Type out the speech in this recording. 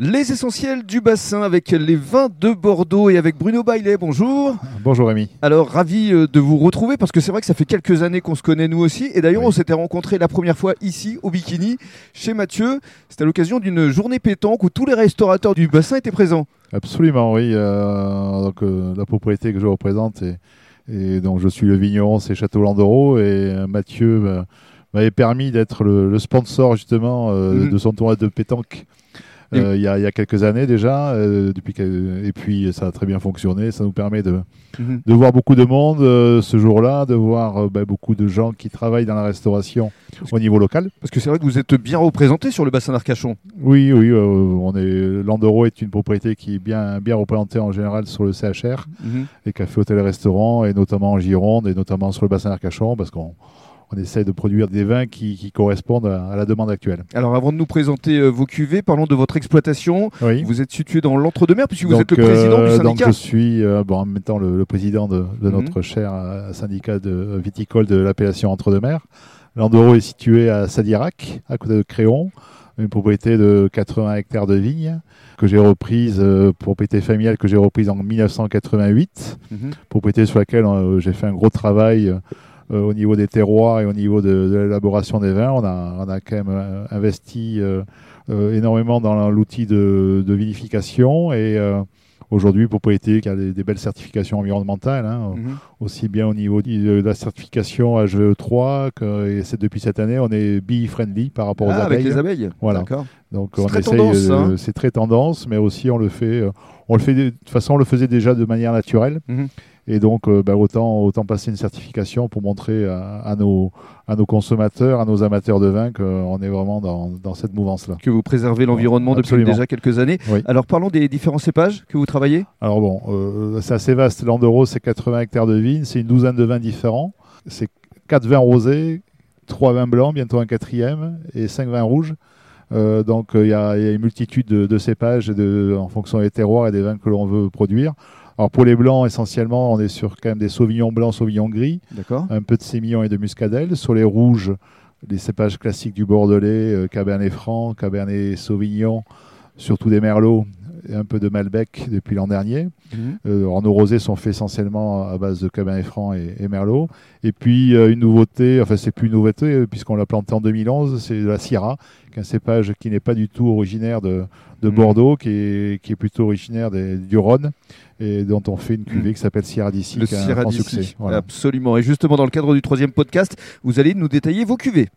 Les essentiels du bassin avec les vins de Bordeaux et avec Bruno Baillet. Bonjour. Bonjour Rémi. Alors ravi euh, de vous retrouver parce que c'est vrai que ça fait quelques années qu'on se connaît nous aussi. Et d'ailleurs on s'était rencontrés la première fois ici au Bikini chez Mathieu. C'était à l'occasion d'une journée pétanque où tous les restaurateurs du bassin étaient présents. Absolument oui. Euh, donc, euh, la propriété que je représente et, donc je suis le vigneron, c'est Château Landereau et Mathieu m'avait permis d'être le, sponsor justement mhm. de son tournoi de pétanque euh, il y, a quelques années déjà. Euh, depuis et puis ça a très bien fonctionné. Ça nous permet de, mhm. de voir beaucoup de monde euh, ce jour-là, de voir bah, beaucoup de gens qui travaillent dans la restauration au niveau local. Parce que c'est vrai que vous êtes bien représenté sur le bassin d'Arcachon. Oui, oui. on est Landero est une propriété qui est bien, bien représentée en général sur le CHR, mhm. les cafés, hôtels, restaurants, et notamment en Gironde, et notamment sur le bassin d'Arcachon, parce qu'on on essaie de produire des vins qui, correspondent à, la demande actuelle. Alors avant de nous présenter euh, vos cuvées, parlons de votre exploitation. Vous êtes situé dans l'entre-deux-mer puisque vous êtes le président du euh, syndicat. Donc je suis euh, bon, en même temps le, président de, mhm. notre cher syndicat de viticole de l'appellation Entre-deux-Mers. L'Andoro est situé à Sadirac, à côté de Créon, une propriété de 80 hectares de vignes que j'ai reprise, propriété familiale que j'ai reprise en 1988, mhm. propriété sur laquelle j'ai fait un gros travail euh, au niveau des terroirs et au niveau de, l'élaboration des vins. On a, on a quand même euh, investi euh, énormément dans l'outil de, vinification et aujourd'hui propriété qui a des, belles certifications environnementales, hein, mhm. aussi bien au niveau de la certification HVE3 que et c'est depuis cette année on est bee friendly par rapport aux ah, abeilles. Avec les abeilles. Voilà. Donc on essaye, hein. c'est très tendance, mais aussi on le fait, on le fait de, toute façon on le faisait déjà de manière naturelle. Mhm. Et donc, euh, bah, autant, autant passer une certification pour montrer à, nos, à nos consommateurs, à nos amateurs de vin qu'on est vraiment dans, dans cette mouvance-là. Que vous préservez l'environnement depuis déjà quelques années. Alors, parlons des différents cépages que vous travaillez. Alors bon, euh, c'est assez vaste. L'Andoro, c'est 80 hectares de vignes, c'est une douzaine de vins différents. C'est 4 vins rosés, 3 vins blancs, bientôt un quatrième, et 5 vins rouges. Euh, donc il y, y, a une multitude de, de cépages de, en fonction des terroirs et des vins que l'on veut produire. Alors pour les blancs, essentiellement, on est sur quand même des sauvignons blancs, sauvignons gris, un peu de sémillon et de muscadelle. Sur les rouges, les cépages classiques du Bordelais, euh, Cabernet Franc, Cabernet Sauvignon, surtout des Merlots et un peu de Malbec depuis l'an dernier. Mhm. Euh, nos rosés sont faits essentiellement à base de Cabernet Franc et, Merlot. Et puis euh, une nouveauté, enfin c'est plus une nouveauté puisqu'on l'a planté en 2011, c'est la Syrah, qui est un cépage qui n'est pas du tout originaire de, de mhm. Bordeaux, qui est, qui est plutôt originaire du Rhône et dont on fait une cuvée mhm. qui s'appelle Sierra d'ici. Le Sierra d'ici, absolument. Et justement, dans le cadre du troisième podcast, vous allez nous détailler vos cuvées.